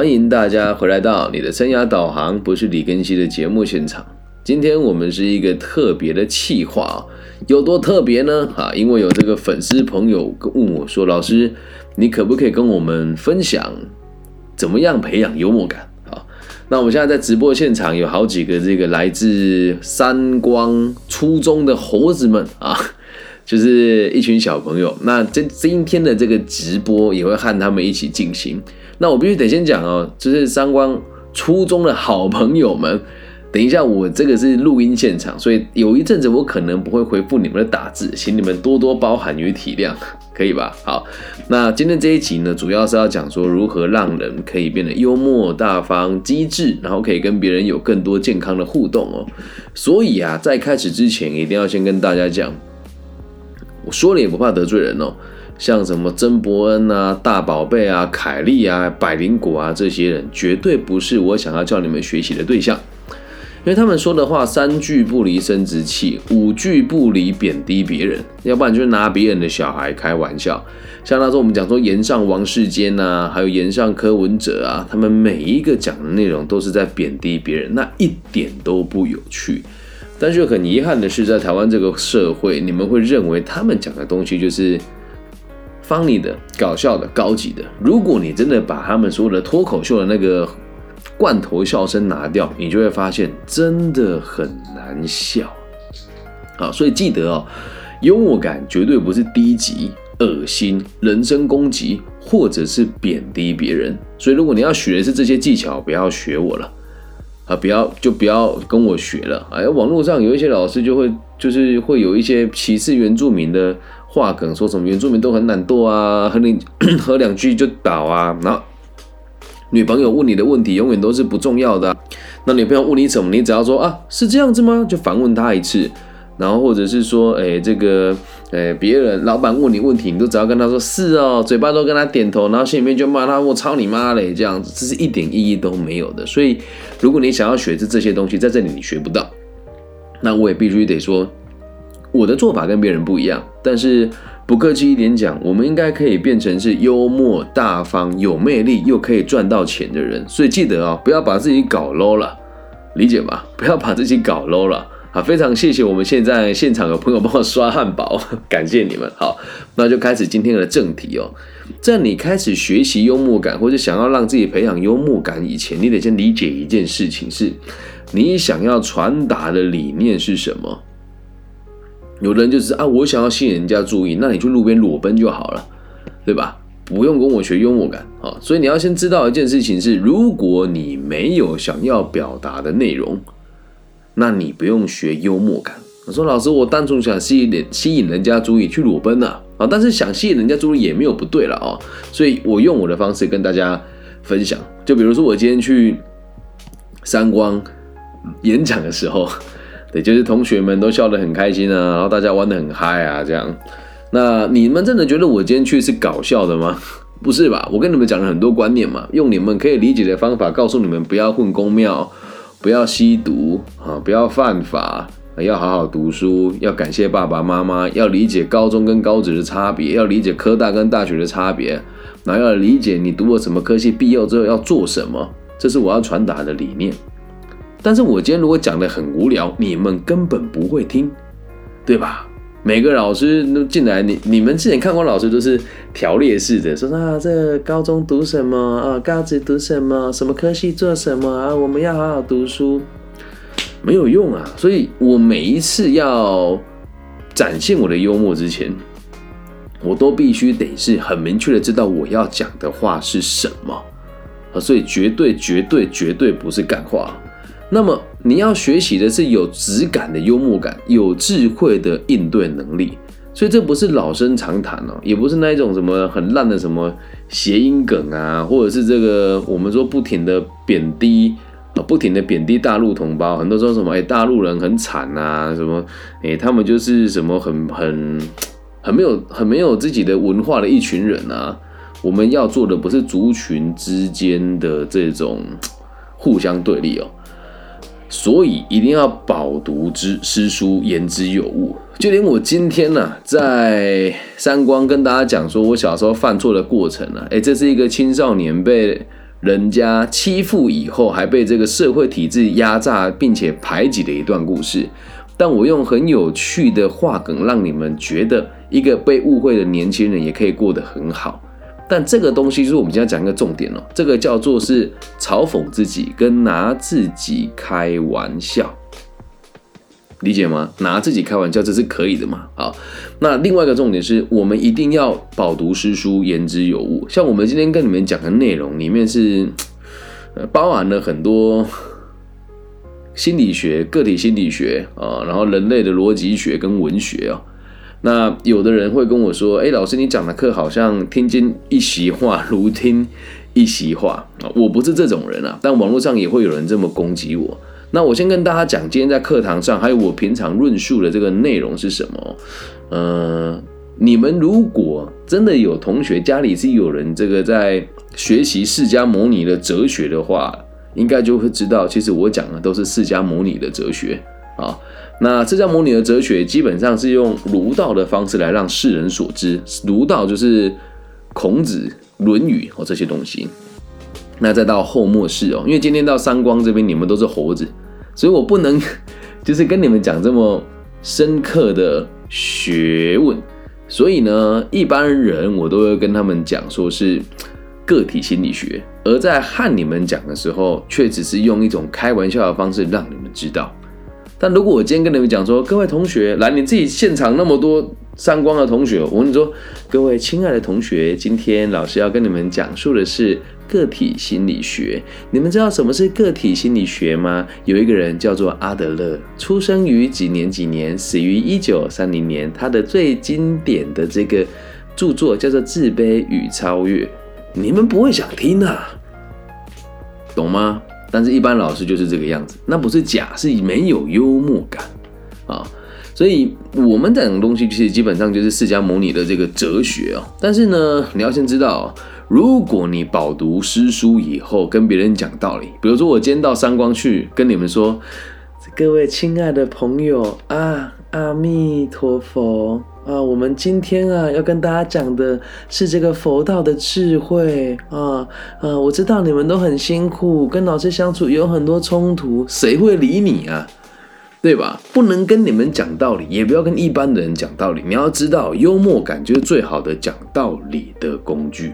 欢迎大家回来到你的生涯导航，不是李根熙的节目现场。今天我们是一个特别的企划，有多特别呢？啊，因为有这个粉丝朋友问我说：“老师，你可不可以跟我们分享怎么样培养幽默感？”好，那我们现在在直播现场有好几个这个来自三光初中的猴子们啊。就是一群小朋友，那这今天的这个直播也会和他们一起进行。那我必须得先讲哦，就是三光初中的好朋友们，等一下我这个是录音现场，所以有一阵子我可能不会回复你们的打字，请你们多多包涵与体谅，可以吧？好，那今天这一集呢，主要是要讲说如何让人可以变得幽默、大方、机智，然后可以跟别人有更多健康的互动哦。所以啊，在开始之前，一定要先跟大家讲。我说了也不怕得罪人哦，像什么曾伯恩啊、大宝贝啊、凯利啊、百灵果啊这些人，绝对不是我想要叫你们学习的对象，因为他们说的话三句不离生殖器，五句不离贬低别人，要不然就是拿别人的小孩开玩笑。像那时候我们讲说岩上王世坚呐，还有岩上柯文哲啊，他们每一个讲的内容都是在贬低别人，那一点都不有趣。但是很遗憾的是，在台湾这个社会，你们会认为他们讲的东西就是 funny 的、搞笑的、高级的。如果你真的把他们所有的脱口秀的那个罐头笑声拿掉，你就会发现真的很难笑。好，所以记得哦，幽默感绝对不是低级、恶心、人身攻击，或者是贬低别人。所以如果你要学的是这些技巧，不要学我了。啊，不要就不要跟我学了。哎，网络上有一些老师就会就是会有一些歧视原住民的话梗，说什么原住民都很懒惰啊，和你 喝两句就倒啊。然后女朋友问你的问题永远都是不重要的。那女朋友问你什么，你只要说啊是这样子吗？就反问他一次。然后或者是说，哎，这个，哎，别人老板问你问题，你都只要跟他说是哦，嘴巴都跟他点头，然后心里面就骂他，我操你妈嘞，这样子，这是一点意义都没有的。所以，如果你想要学这这些东西，在这里你学不到，那我也必须得说，我的做法跟别人不一样。但是不客气一点讲，我们应该可以变成是幽默、大方、有魅力又可以赚到钱的人。所以记得啊，不要把自己搞 low 了，理解吗？不要把自己搞 low 了。好，非常谢谢我们现在现场有朋友帮我刷汉堡，感谢你们。好，那就开始今天的正题哦。在你开始学习幽默感，或者想要让自己培养幽默感以前，你得先理解一件事情：是你想要传达的理念是什么。有的人就是啊，我想要吸引人家注意，那你去路边裸奔就好了，对吧？不用跟我学幽默感啊。所以你要先知道一件事情是：如果你没有想要表达的内容。那你不用学幽默感。我说老师，我单纯想吸引吸引人家注意去裸奔呐啊！但是想吸引人家注意也没有不对了啊。所以我用我的方式跟大家分享。就比如说我今天去三光演讲的时候，对，就是同学们都笑得很开心啊，然后大家玩得很嗨啊，这样。那你们真的觉得我今天去是搞笑的吗？不是吧？我跟你们讲了很多观念嘛，用你们可以理解的方法告诉你们，不要混公庙。不要吸毒啊！不要犯法，要好好读书，要感谢爸爸妈妈，要理解高中跟高职的差别，要理解科大跟大学的差别，然后要理解你读了什么科系，毕业之后要做什么，这是我要传达的理念。但是我今天如果讲的很无聊，你们根本不会听，对吧？每个老师都进来，你你们之前看过老师都是条列式的，说啊，这高中读什么啊，高职读什么，什么科系做什么啊，我们要好好读书，没有用啊。所以我每一次要展现我的幽默之前，我都必须得是很明确的知道我要讲的话是什么啊，所以绝对绝对绝对不是干话。那么你要学习的是有质感的幽默感，有智慧的应对能力。所以这不是老生常谈哦，也不是那一种什么很烂的什么谐音梗啊，或者是这个我们说不停的贬低啊，不停的贬低大陆同胞。很多说什么哎，大陆人很惨啊，什么哎，他们就是什么很很很没有很没有自己的文化的一群人啊。我们要做的不是族群之间的这种互相对立哦。所以一定要饱读之诗书，言之有物。就连我今天呢，在三光跟大家讲说，我小时候犯错的过程呢，哎，这是一个青少年被人家欺负以后，还被这个社会体制压榨并且排挤的一段故事。但我用很有趣的话梗，让你们觉得一个被误会的年轻人也可以过得很好。但这个东西就是我们今天讲一个重点哦，这个叫做是嘲讽自己跟拿自己开玩笑，理解吗？拿自己开玩笑这是可以的嘛？好，那另外一个重点是我们一定要饱读诗书，言之有物。像我们今天跟你们讲的内容里面是，包含了很多。心理学、个体心理学啊，然后人类的逻辑学跟文学啊，那有的人会跟我说：“哎，老师，你讲的课好像听进一席话，如听一席话啊。”我不是这种人啊，但网络上也会有人这么攻击我。那我先跟大家讲，今天在课堂上，还有我平常论述的这个内容是什么？呃，你们如果真的有同学家里是有人这个在学习释迦牟尼的哲学的话。应该就会知道，其实我讲的都是释迦牟尼的哲学啊。那释迦牟尼的哲学基本上是用儒道的方式来让世人所知。儒道就是孔子、论语哦这些东西。那再到后末世哦，因为今天到三光这边你们都是猴子，所以我不能 就是跟你们讲这么深刻的学问。所以呢，一般人我都会跟他们讲说是。个体心理学，而在和你们讲的时候，却只是用一种开玩笑的方式让你们知道。但如果我今天跟你们讲说，各位同学，来你自己现场那么多三光的同学，我跟你说，各位亲爱的同学，今天老师要跟你们讲述的是个体心理学。你们知道什么是个体心理学吗？有一个人叫做阿德勒，出生于几年几年，死于一九三零年。他的最经典的这个著作叫做《自卑与超越》。你们不会想听啊，懂吗？但是，一般老师就是这个样子，那不是假，是没有幽默感啊。所以，我们这种东西其实基本上就是释迦牟尼的这个哲学啊。但是呢，你要先知道，如果你饱读诗书以后跟别人讲道理，比如说我今天到三光去跟你们说，各位亲爱的朋友啊，阿弥陀佛。啊，我们今天啊要跟大家讲的是这个佛道的智慧啊啊！我知道你们都很辛苦，跟老师相处有很多冲突，谁会理你啊？对吧？不能跟你们讲道理，也不要跟一般的人讲道理。你要知道，幽默感就是最好的讲道理的工具。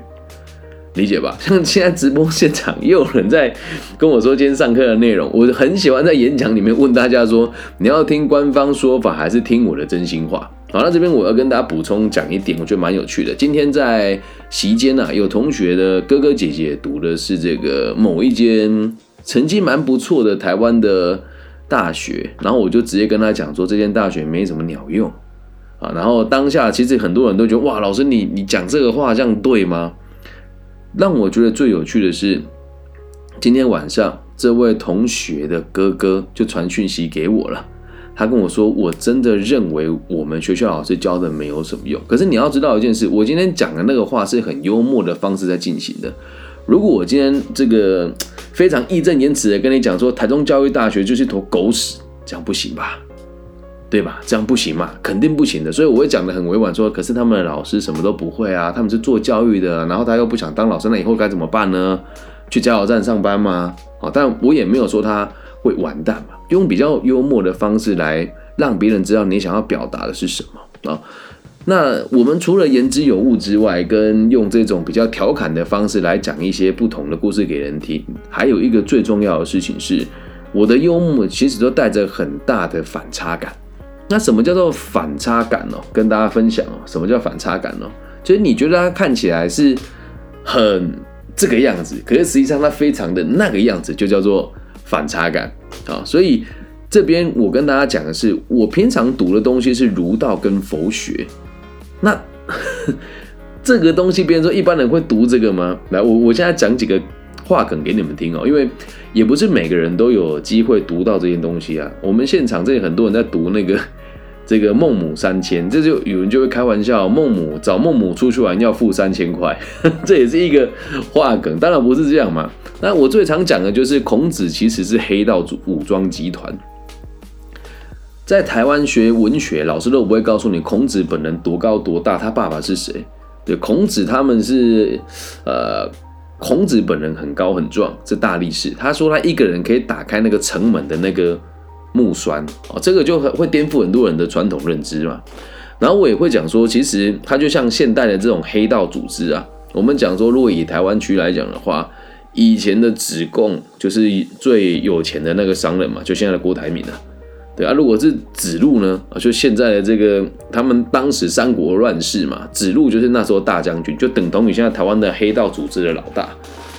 理解吧？像现在直播现场又有人在跟我说今天上课的内容，我很喜欢在演讲里面问大家说：你要听官方说法还是听我的真心话？好，那这边我要跟大家补充讲一点，我觉得蛮有趣的。今天在席间呢，有同学的哥哥姐姐读的是这个某一间成绩蛮不错的台湾的大学，然后我就直接跟他讲说，这间大学没什么鸟用啊。然后当下其实很多人都觉得，哇，老师你你讲这个话这样对吗？让我觉得最有趣的是，今天晚上这位同学的哥哥就传讯息给我了。他跟我说：“我真的认为我们学校老师教的没有什么用。可是你要知道一件事，我今天讲的那个话是很幽默的方式在进行的。如果我今天这个非常义正言辞的跟你讲说，台中教育大学就是一坨狗屎，这样不行吧？对吧？这样不行嘛？肯定不行的。所以我会讲的很委婉，说：可是他们的老师什么都不会啊，他们是做教育的，然后他又不想当老师，那以后该怎么办呢？去加油站上班吗？好，但我也没有说他。”会完蛋嘛？用比较幽默的方式来让别人知道你想要表达的是什么啊？那我们除了言之有物之外，跟用这种比较调侃的方式来讲一些不同的故事给人听，还有一个最重要的事情是，我的幽默其实都带着很大的反差感。那什么叫做反差感呢？跟大家分享哦，什么叫反差感呢？就是你觉得它看起来是很这个样子，可是实际上它非常的那个样子，就叫做。反差感啊，所以这边我跟大家讲的是，我平常读的东西是儒道跟佛学。那 这个东西，别人说一般人会读这个吗？来，我我现在讲几个话梗给你们听哦，因为也不是每个人都有机会读到这些东西啊。我们现场这里很多人在读那个。这个孟母三迁，这就有人就会开玩笑，孟母找孟母出去玩要付三千块，这也是一个话梗。当然不是这样嘛。那我最常讲的就是孔子其实是黑道武装集团。在台湾学文学，老师都不会告诉你孔子本人多高多大，他爸爸是谁。对，孔子他们是呃孔子本人很高很壮，是大力士。他说他一个人可以打开那个城门的那个木栓哦，这个就会颠覆很多人的传统认知嘛。然后我也会讲说，其实他就像现代的这种黑道组织啊。我们讲说，如果以台湾区来讲的话，以前的子贡就是最有钱的那个商人嘛，就现在的郭台铭啊。对啊，如果是子路呢？啊，就现在的这个他们当时三国乱世嘛，子路就是那时候大将军，就等同于现在台湾的黑道组织的老大。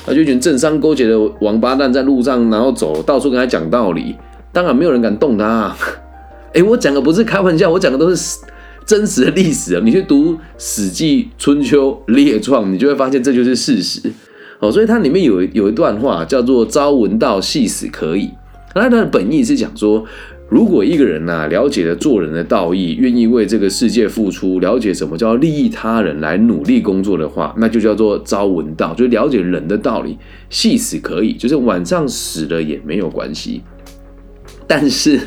啊，就一群政商勾结的王八蛋在路上然后走到处跟他讲道理，当然没有人敢动他。哎，我讲的不是开玩笑，我讲的都是真实的历史啊。你去读《史记》《春秋》《列传》，你就会发现这就是事实。哦，所以它里面有有一段话叫做“朝闻道，夕死可矣”。那它的本意是讲说。如果一个人呐了解了做人的道义，愿意为这个世界付出，了解什么叫利益他人来努力工作的话，那就叫做朝闻道，就了解人的道理。细死可以，就是晚上死了也没有关系。但是。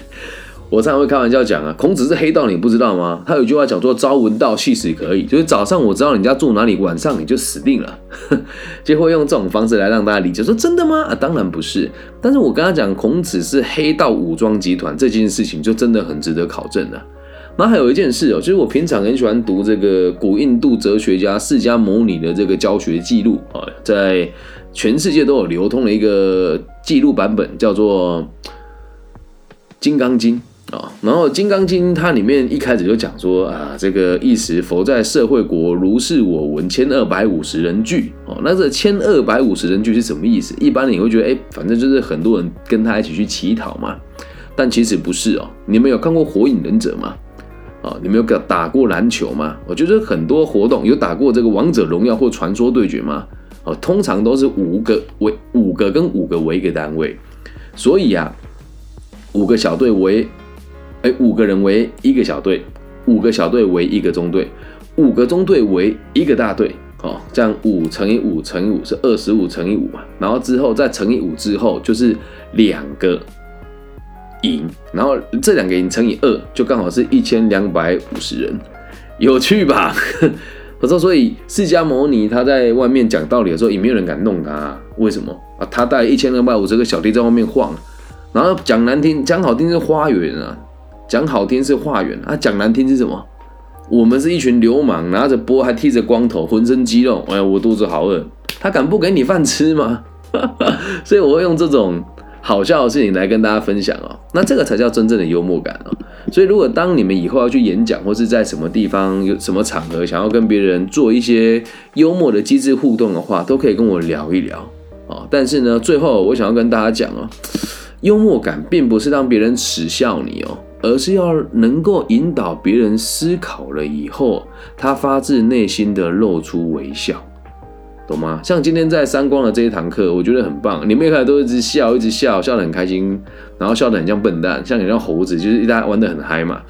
我常常会开玩笑讲啊，孔子是黑道，你不知道吗？他有句话讲说“朝闻道，夕死可以”，就是早上我知道你家住哪里，晚上你就死定了。就会用这种方式来让大家理解，说真的吗？啊，当然不是。但是我跟他讲，孔子是黑道武装集团这件事情，就真的很值得考证了。那还有一件事哦，就是我平常很喜欢读这个古印度哲学家释迦牟尼的这个教学记录啊，在全世界都有流通的一个记录版本，叫做《金刚经》。啊，然后《金刚经》它里面一开始就讲说啊，这个一时佛在社会国，如是我闻，千二百五十人聚。哦，那这千二百五十人聚是什么意思？一般你会觉得，哎，反正就是很多人跟他一起去乞讨嘛。但其实不是哦。你们有看过《火影忍者》吗？啊，你们有打过篮球吗？我觉得很多活动有打过这个《王者荣耀》或《传说对决》吗？哦，通常都是五个为五个跟五个为一个单位，所以啊，五个小队为。哎，五个人为一个小队，五个小队为一个中队，五个中队为一个大队，哦，这样五乘以五乘以五是二十五乘以五嘛，然后之后再乘以五之后就是两个营，然后这两个营乘以二就刚好是一千两百五十人，有趣吧？我说，所以释迦牟尼他在外面讲道理的时候，也没有人敢弄他，为什么啊？他带一千两百五十个小弟在外面晃，然后讲难听，讲好听是花园啊。讲好听是化缘啊，讲难听是什么？我们是一群流氓，拿着波还剃着光头，浑身肌肉。哎呀，我肚子好饿，他敢不给你饭吃吗？所以我会用这种好笑的事情来跟大家分享哦。那这个才叫真正的幽默感哦。所以如果当你们以后要去演讲，或是在什么地方有什么场合想要跟别人做一些幽默的机智互动的话，都可以跟我聊一聊哦。但是呢，最后我想要跟大家讲哦，幽默感并不是让别人耻笑你哦。而是要能够引导别人思考了以后，他发自内心的露出微笑，懂吗？像今天在三光的这一堂课，我觉得很棒。你们一开始都一直笑，一直笑，笑得很开心，然后笑得很像笨蛋，像很像猴子，就是大家玩得很嗨嘛。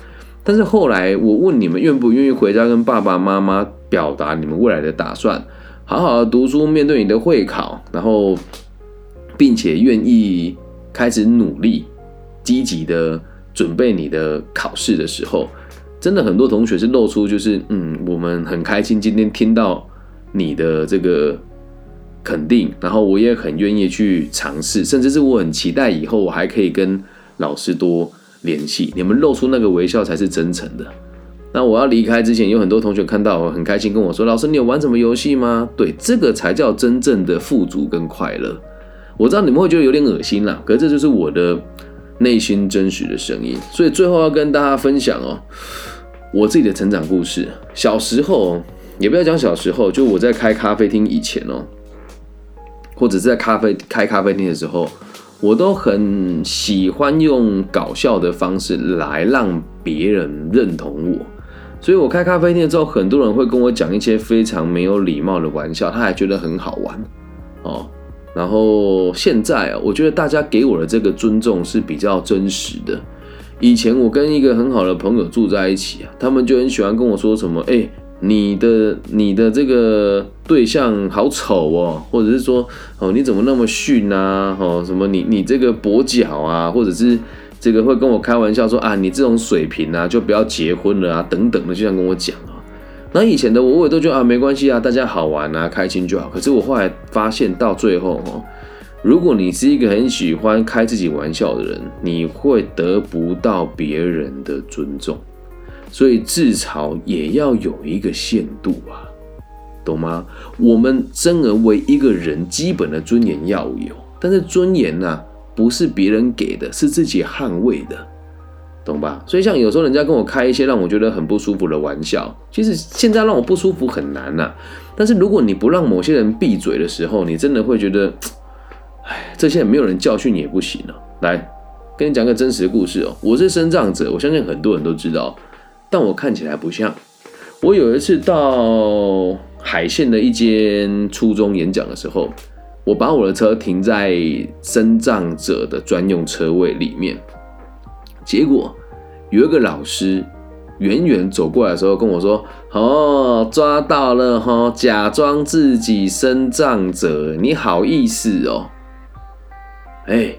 但是后来我问你们，愿不愿意回家跟爸爸妈妈表达你们未来的打算，好好的读书，面对你的会考，然后并且愿意开始努力，积极的。准备你的考试的时候，真的很多同学是露出就是嗯，我们很开心今天听到你的这个肯定，然后我也很愿意去尝试，甚至是我很期待以后我还可以跟老师多联系。你们露出那个微笑才是真诚的。那我要离开之前，有很多同学看到我很开心跟我说：“老师，你有玩什么游戏吗？”对，这个才叫真正的富足跟快乐。我知道你们会觉得有点恶心啦，可是这就是我的。内心真实的声音，所以最后要跟大家分享哦，我自己的成长故事。小时候，也不要讲小时候，就我在开咖啡厅以前哦，或者是在咖啡开咖啡厅的时候，我都很喜欢用搞笑的方式来让别人认同我。所以我开咖啡店之后，很多人会跟我讲一些非常没有礼貌的玩笑，他还觉得很好玩哦。然后现在啊，我觉得大家给我的这个尊重是比较真实的。以前我跟一个很好的朋友住在一起啊，他们就很喜欢跟我说什么：“哎，你的你的这个对象好丑哦，或者是说哦你怎么那么逊啊？哦什么你你这个跛脚啊，或者是这个会跟我开玩笑说啊你这种水平啊就不要结婚了啊等等的，就想跟我讲。那以前的我，我也都觉得啊，没关系啊，大家好玩啊，开心就好。可是我后来发现，到最后哦，如果你是一个很喜欢开自己玩笑的人，你会得不到别人的尊重。所以自嘲也要有一个限度啊，懂吗？我们生而为一个人，基本的尊严要有，但是尊严呢，不是别人给的，是自己捍卫的。懂吧？所以像有时候人家跟我开一些让我觉得很不舒服的玩笑，其实现在让我不舒服很难呐。但是如果你不让某些人闭嘴的时候，你真的会觉得，哎，这些没有人教训也不行了。来，跟你讲个真实的故事哦。我是生长者，我相信很多人都知道，但我看起来不像。我有一次到海线的一间初中演讲的时候，我把我的车停在生长者的专用车位里面。结果有一个老师远远走过来的时候跟我说：“哦，抓到了哈，假装自己生障者，你好意思哦？”哎，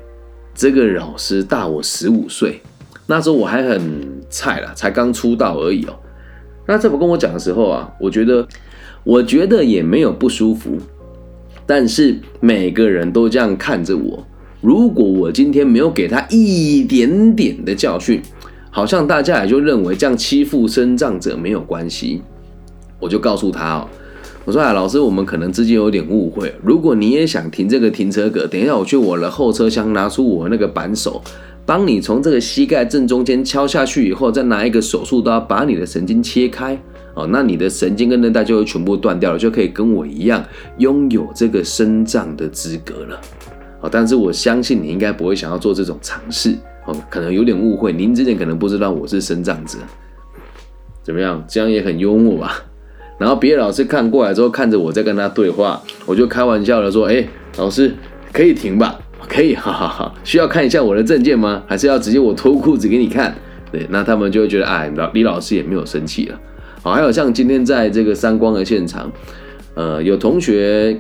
这个老师大我十五岁，那时候我还很菜啦，才刚出道而已哦。那这么跟我讲的时候啊，我觉得我觉得也没有不舒服，但是每个人都这样看着我。如果我今天没有给他一点点的教训，好像大家也就认为这样欺负生障者没有关系。我就告诉他哦，我说啊，老师，我们可能之间有点误会。如果你也想停这个停车格，等一下我去我的后车厢拿出我那个扳手，帮你从这个膝盖正中间敲下去以后，再拿一个手术刀把你的神经切开哦，那你的神经跟韧带就会全部断掉了，就可以跟我一样拥有这个生障的资格了。哦，但是我相信你应该不会想要做这种尝试哦，可能有点误会。您之前可能不知道我是生长者，怎么样？这样也很幽默吧？然后别的老师看过来之后，看着我在跟他对话，我就开玩笑的说：“哎，老师可以停吧？可以，哈哈哈。需要看一下我的证件吗？还是要直接我脱裤子给你看？对，那他们就会觉得，哎，老李老师也没有生气了。好，还有像今天在这个三光的现场，呃，有同学。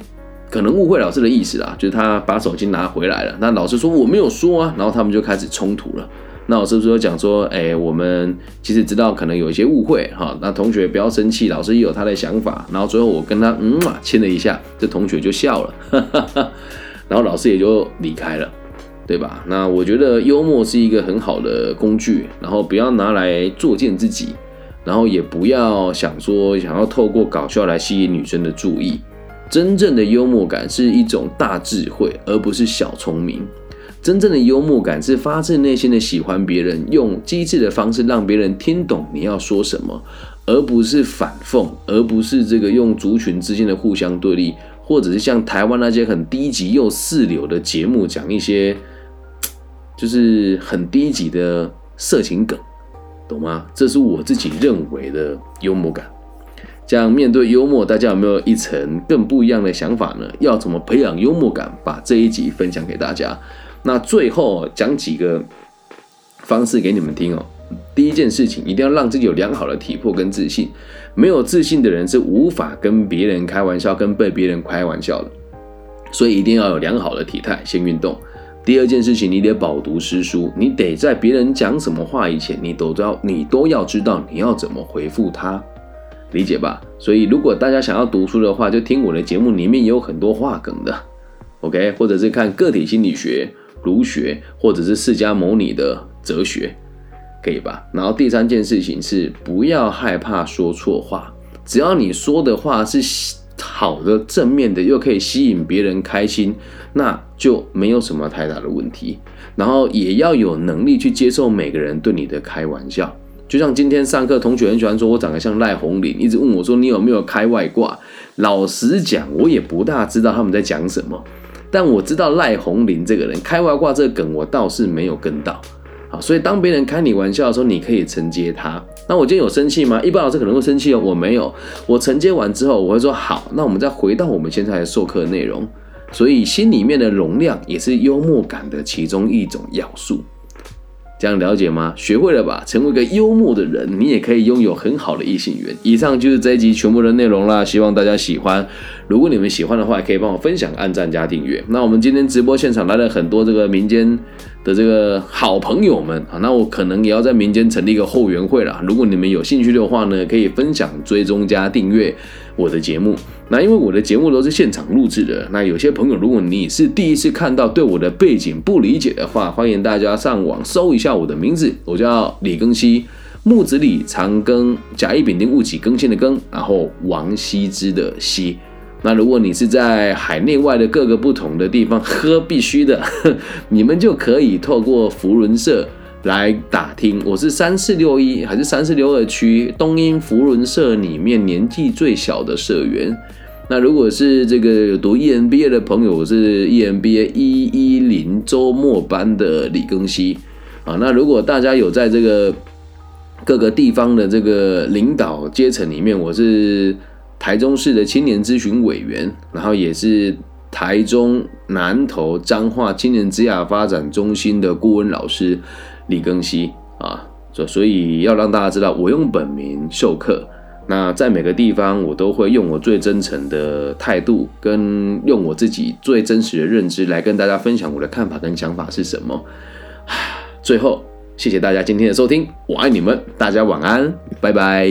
可能误会老师的意思啦，就是他把手机拿回来了。那老师说我没有说啊，然后他们就开始冲突了。那老师说讲说，哎，我们其实知道可能有一些误会哈。那同学不要生气，老师也有他的想法。然后最后我跟他嗯嘛亲了一下，这同学就笑了，哈哈哈然后老师也就离开了，对吧？那我觉得幽默是一个很好的工具，然后不要拿来作践自己，然后也不要想说想要透过搞笑来吸引女生的注意。真正的幽默感是一种大智慧，而不是小聪明。真正的幽默感是发自内心的喜欢别人，用机智的方式让别人听懂你要说什么，而不是反讽，而不是这个用族群之间的互相对立，或者是像台湾那些很低级又四流的节目讲一些就是很低级的色情梗，懂吗？这是我自己认为的幽默感。这样面对幽默，大家有没有一层更不一样的想法呢？要怎么培养幽默感？把这一集分享给大家。那最后讲几个方式给你们听哦。第一件事情，一定要让自己有良好的体魄跟自信。没有自信的人是无法跟别人开玩笑，跟被别人开玩笑的。所以一定要有良好的体态，先运动。第二件事情，你得饱读诗书，你得在别人讲什么话以前，你都要你都要知道你要怎么回复他。理解吧，所以如果大家想要读书的话，就听我的节目，里面也有很多话梗的，OK，或者是看个体心理学、儒学，或者是释迦牟尼的哲学，可以吧？然后第三件事情是不要害怕说错话，只要你说的话是好的、正面的，又可以吸引别人开心，那就没有什么太大的问题。然后也要有能力去接受每个人对你的开玩笑。就像今天上课，同学很喜欢说我长得像赖红林，一直问我说你有没有开外挂。老实讲，我也不大知道他们在讲什么，但我知道赖红林这个人开外挂这个梗，我倒是没有跟到。好，所以当别人开你玩笑的时候，你可以承接他。那我今天有生气吗？一般老师可能会生气哦，我没有。我承接完之后，我会说好，那我们再回到我们现在授课内容。所以心里面的容量也是幽默感的其中一种要素。这样了解吗？学会了吧？成为一个幽默的人，你也可以拥有很好的异性缘。以上就是这一集全部的内容啦，希望大家喜欢。如果你们喜欢的话，可以帮我分享、按赞加订阅。那我们今天直播现场来了很多这个民间的这个好朋友们啊，那我可能也要在民间成立一个后援会了。如果你们有兴趣的话呢，可以分享、追踪加订阅我的节目。那因为我的节目都是现场录制的，那有些朋友如果你是第一次看到，对我的背景不理解的话，欢迎大家上网搜一下我的名字，我叫李庚希，木子李长庚甲乙丙丁戊己庚辛的庚，然后王羲之的羲。那如果你是在海内外的各个不同的地方喝必须的，你们就可以透过福伦社来打听。我是三四六一还是三四六二区东英福伦社里面年纪最小的社员。那如果是这个读 EMBA 的朋友，我是 EMBA 一一零周末班的李庚希啊。那如果大家有在这个各个地方的这个领导阶层里面，我是台中市的青年咨询委员，然后也是台中南投彰化青年职涯发展中心的顾问老师李庚希啊。所所以要让大家知道，我用本名授课。那在每个地方，我都会用我最真诚的态度，跟用我自己最真实的认知来跟大家分享我的看法跟想法是什么。最后，谢谢大家今天的收听，我爱你们，大家晚安，拜拜。